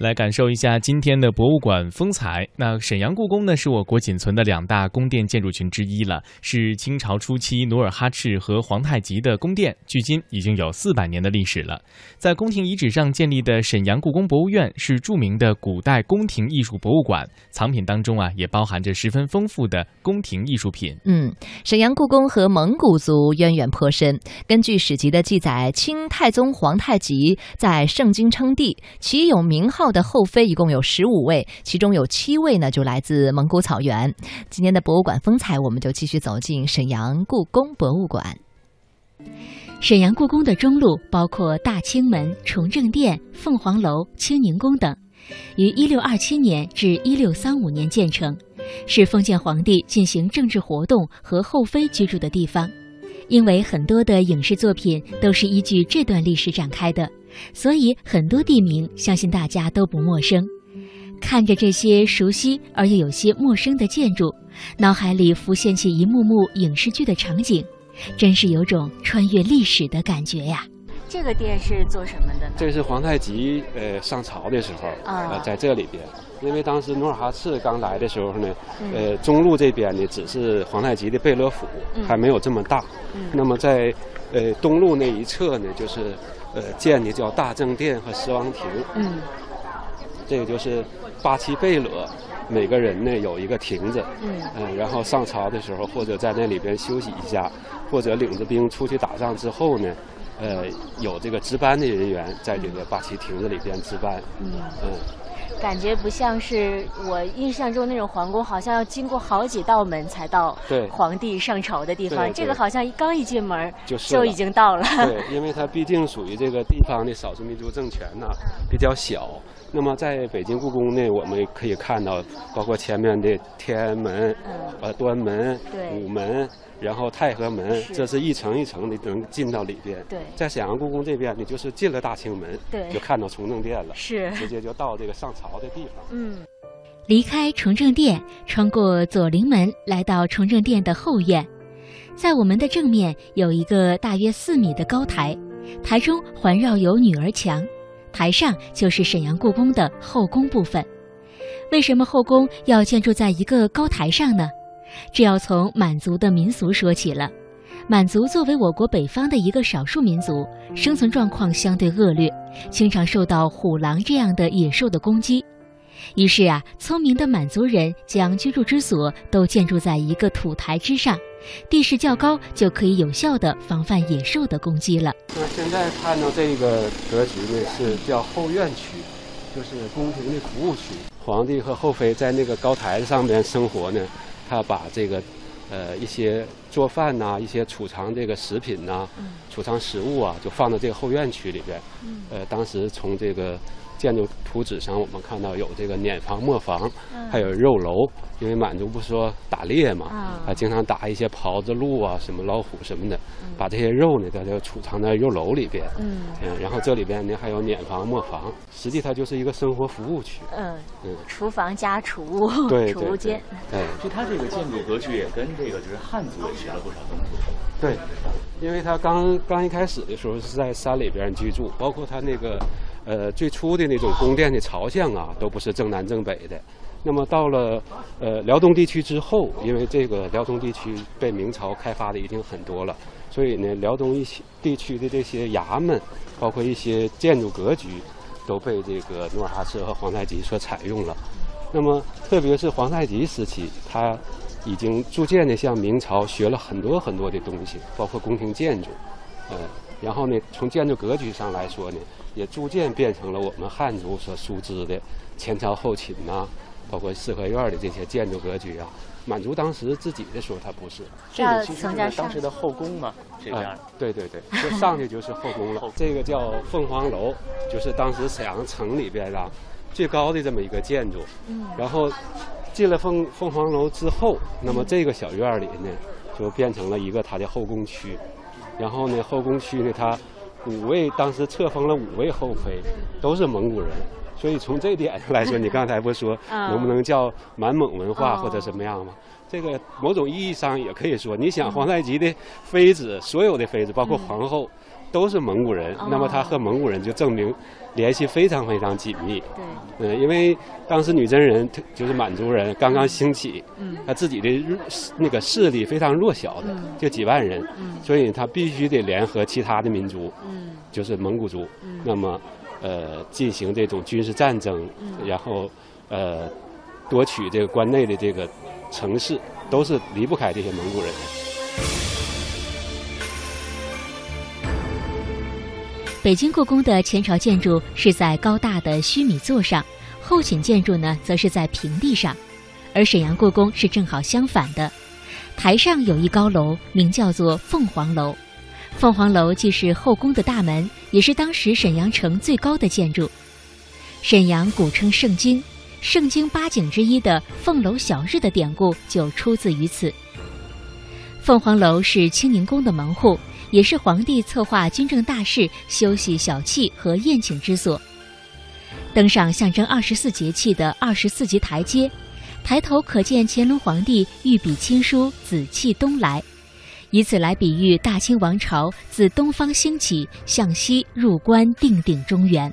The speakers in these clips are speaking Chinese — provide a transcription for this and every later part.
来感受一下今天的博物馆风采。那沈阳故宫呢，是我国仅存的两大宫殿建筑群之一了，是清朝初期努尔哈赤和皇太极的宫殿，距今已经有四百年的历史了。在宫廷遗址上建立的沈阳故宫博物院是著名的古代宫廷艺术博物馆，藏品当中啊也包含着十分丰富的宫廷艺术品。嗯，沈阳故宫和蒙古族渊源颇深。根据史籍的记载，清太宗皇太极在盛京称帝，其有名号。的后妃一共有十五位，其中有七位呢就来自蒙古草原。今天的博物馆风采，我们就继续走进沈阳故宫博物馆。沈阳故宫的中路包括大清门、崇政殿、凤凰楼、清宁宫等，于一六二七年至一六三五年建成，是封建皇帝进行政治活动和后妃居住的地方。因为很多的影视作品都是依据这段历史展开的。所以很多地名，相信大家都不陌生。看着这些熟悉而又有些陌生的建筑，脑海里浮现起一幕幕影视剧的场景，真是有种穿越历史的感觉呀。这个殿是做什么的呢？这是皇太极呃上朝的时候啊，在这里边。因为当时努尔哈赤刚来的时候呢，呃，中路这边呢只是皇太极的贝勒府，还没有这么大。那么在呃东路那一侧呢，就是。呃，建的叫大正殿和十王亭。嗯，这个就是八旗贝勒，每个人呢有一个亭子。嗯，嗯，然后上朝的时候，或者在那里边休息一下，或者领着兵出去打仗之后呢，呃，有这个值班的人员在这个八旗亭子里边值班。嗯，嗯。感觉不像是我印象中那种皇宫，好像要经过好几道门才到皇帝上朝的地方。这个好像一刚一进门就已经到了。对，因为它毕竟属于这个地方的少数民族政权呢，比较小。那么在北京故宫内，我们可以看到，包括前面的天安门、呃端门、午门。然后太和门，这是一层一层的能进到里边。对，在沈阳故宫这边呢，就是进了大清门，对，就看到崇政殿了，是，直接就到这个上朝的地方。嗯，离开崇政殿，穿过左灵门，来到崇政殿的后院，在我们的正面有一个大约四米的高台，台中环绕有女儿墙，台上就是沈阳故宫的后宫部分。为什么后宫要建筑在一个高台上呢？这要从满族的民俗说起了。满族作为我国北方的一个少数民族，生存状况相对恶劣，经常受到虎狼这样的野兽的攻击。于是啊，聪明的满族人将居住之所都建筑在一个土台之上，地势较高，就可以有效的防范野兽的攻击了。那现在看到这个格局呢，是叫后院区，就是宫廷的服务区。皇帝和后妃在那个高台上面生活呢。他把这个，呃，一些做饭呐，一些储藏这个食品呐，储藏食物啊，就放到这个后院区里边。呃，当时从这个。建筑图纸上，我们看到有这个碾房、磨房，还有肉楼。因为满族不说打猎嘛，啊，经常打一些狍子、鹿啊，什么老虎什么的，把这些肉呢，在这储藏在肉楼里边。嗯，然后这里边呢还有碾房、磨房，实际它就是一个生活服务区。嗯嗯，厨房加储物，储物间。对，就它这个建筑格局也跟这个就是汉族也学了不少东西。对，因为他刚刚一开始的时候是在山里边居住，包括他那个。呃，最初的那种宫殿的朝向啊，都不是正南正北的。那么到了呃辽东地区之后，因为这个辽东地区被明朝开发的已经很多了，所以呢，辽东一些地区的这些衙门，包括一些建筑格局，都被这个努尔哈赤和皇太极所采用了。那么特别是皇太极时期，他已经逐渐的向明朝学了很多很多的东西，包括宫廷建筑，呃，然后呢，从建筑格局上来说呢。也逐渐变成了我们汉族所熟知的前朝后寝呐，包括四合院的这些建筑格局啊。满族当时自己的时候，它不是。这个其实是当时的后宫嘛，这边。对对对，就上去就是后宫了。这个叫凤凰楼，就是当时沈阳城里边啊最高的这么一个建筑。嗯。然后进了凤凤凰楼之后，那么这个小院里呢，就变成了一个它的后宫区。然后呢，后宫区呢，它。五位当时册封了五位后妃，都是蒙古人，所以从这点上来说，你刚才不说能不能叫满蒙文化或者什么样吗？这个某种意义上也可以说，你想皇太极的妃子，所有的妃子，包括皇后，都是蒙古人，那么他和蒙古人就证明联系非常非常紧密。对，嗯，因为当时女真人就是满族人刚刚兴起，嗯，他自己的那个势力非常弱小的，就几万人，嗯，所以他必须得联合其他的民族，嗯，就是蒙古族，嗯，那么呃进行这种军事战争，嗯，然后呃夺取这个关内的这个城市，都是离不开这些蒙古人的。北京故宫的前朝建筑是在高大的须弥座上，后寝建筑呢则是在平地上，而沈阳故宫是正好相反的，台上有一高楼，名叫做凤凰楼。凤凰楼既是后宫的大门，也是当时沈阳城最高的建筑。沈阳古称盛京，盛京八景之一的凤楼小日的典故就出自于此。凤凰楼是清宁宫的门户。也是皇帝策划军政大事、休息小憩和宴请之所。登上象征二十四节气的二十四级台阶，抬头可见乾隆皇帝御笔亲书“紫气东来”，以此来比喻大清王朝自东方兴起，向西入关，定鼎中原。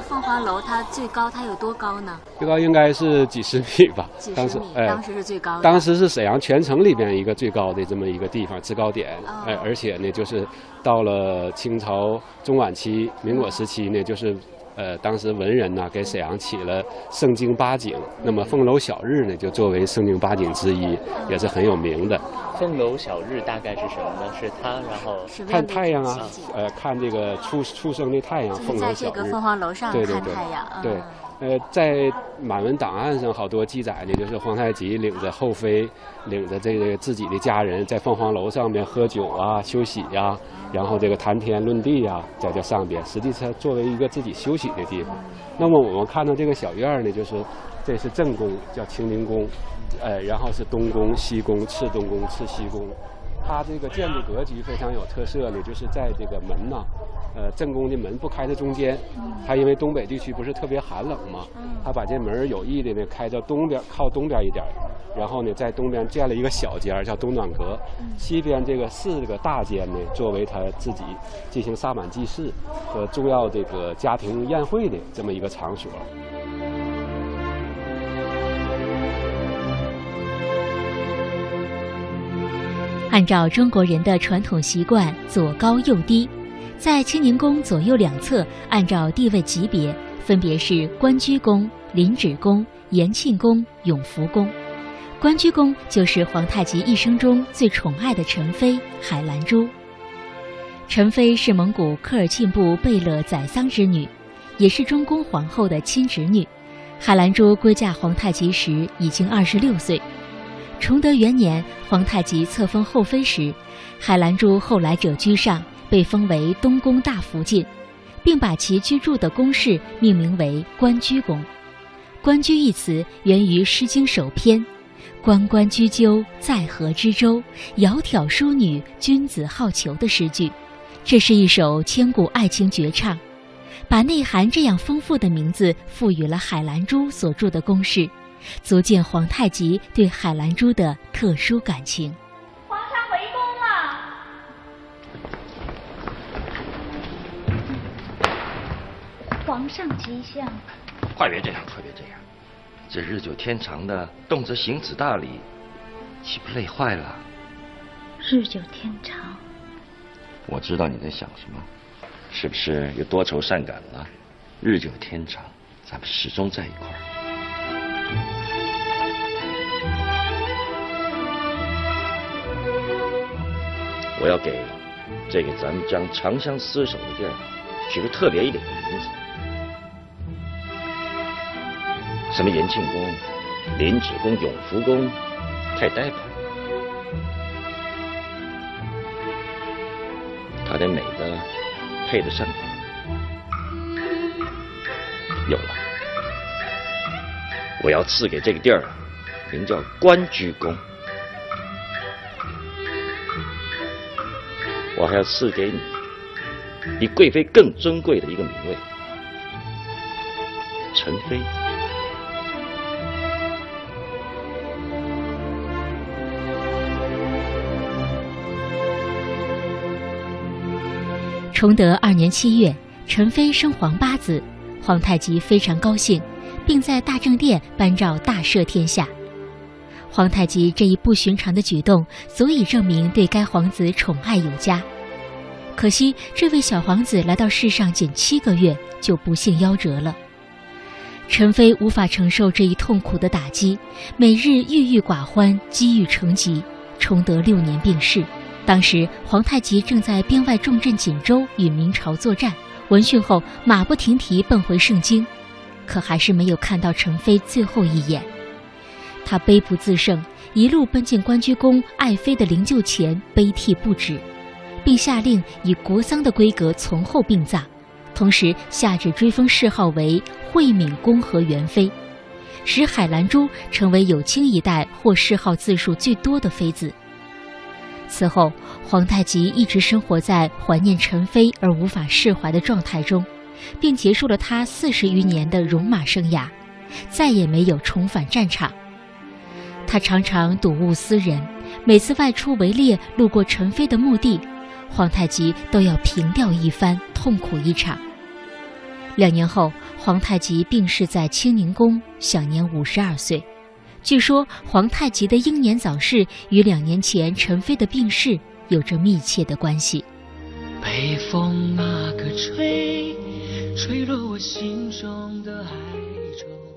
凤凰楼它最高，它有多高呢？最高应该是几十米吧。当时，哎，当时是最高。当时是沈阳全城里边一个最高的这么一个地方，制高点。哎，而且呢，就是到了清朝中晚期、民国时期呢，就是。呃，当时文人呢给沈阳起了盛京八景，那么凤楼小日呢就作为盛京八景之一，也是很有名的。凤楼小日大概是什么呢？是它，然后看太阳啊，呃，看这个出出生的太阳。凤楼小日。在这个凤凰楼上看太阳。对。呃，在满文档案上好多记载呢，就是皇太极领着后妃，领着这个自己的家人，在凤凰楼上面喝酒啊、休息呀，然后这个谈天论地呀，在这上边，实际上作为一个自己休息的地方。那么我们看到这个小院呢，就是这是正宫，叫清宁宫，呃，然后是东宫、西宫、次东宫、次西宫。它这个建筑格局非常有特色呢，就是在这个门呐。呃，正宫的门不开在中间，他因为东北地区不是特别寒冷嘛，他把这门有意的呢开到东边，靠东边一点，然后呢在东边建了一个小间叫东暖阁，西边这个四个大间呢作为他自己进行萨满祭祀和重要这个家庭宴会的这么一个场所。按照中国人的传统习惯，左高右低。在清宁宫左右两侧，按照地位级别，分别是关雎宫、临止宫、延庆宫、永福宫。关雎宫就是皇太极一生中最宠爱的宸妃海兰珠。宸妃是蒙古科尔沁部贝勒宰桑之女，也是中宫皇后的亲侄女。海兰珠归嫁皇太极时已经二十六岁。崇德元年，皇太极册封后妃时，海兰珠后来者居上。被封为东宫大福晋，并把其居住的宫室命名为关雎宫。关雎一词源于《诗经》首篇：“关关雎鸠，在河之洲。窈窕淑女，君子好逑”的诗句。这是一首千古爱情绝唱，把内涵这样丰富的名字赋予了海兰珠所住的宫室，足见皇太极对海兰珠的特殊感情。皇上吉祥，快别这样，快别这样！这日久天长的，动辄行此大礼，岂不累坏了？日久天长，我知道你在想什么，是不是又多愁善感了？日久天长，咱们始终在一块儿。我要给这个咱们将长相厮守的地儿取个特别一点的名字。什么延庆宫、临止宫、永福宫，太呆板。它得美的配得上。有了，我要赐给这个地儿名叫关雎宫。我还要赐给你比贵妃更尊贵的一个名位——陈妃。崇德二年七月，陈妃生皇八子，皇太极非常高兴，并在大政殿颁诏大赦天下。皇太极这一不寻常的举动，足以证明对该皇子宠爱有加。可惜，这位小皇子来到世上仅七个月，就不幸夭折了。陈妃无法承受这一痛苦的打击，每日郁郁寡欢，积郁成疾。崇德六年病逝。当时皇太极正在边外重镇锦州与明朝作战，闻讯后马不停蹄奔回盛京，可还是没有看到陈妃最后一眼。他悲不自胜，一路奔进关雎宫爱妃的灵柩前，悲涕不止，并下令以国丧的规格从后殡葬，同时下旨追封谥号为惠敏宫和元妃，使海兰珠成为有清一代获谥号字数最多的妃子。此后，皇太极一直生活在怀念陈妃而无法释怀的状态中，并结束了他四十余年的戎马生涯，再也没有重返战场。他常常睹物思人，每次外出围猎路过陈妃的墓地，皇太极都要凭吊一番，痛苦一场。两年后，皇太极病逝在清宁宫，享年五十二岁。据说皇太极的英年早逝与两年前陈妃的病逝有着密切的关系。北风那个吹，吹落我心中的哀愁。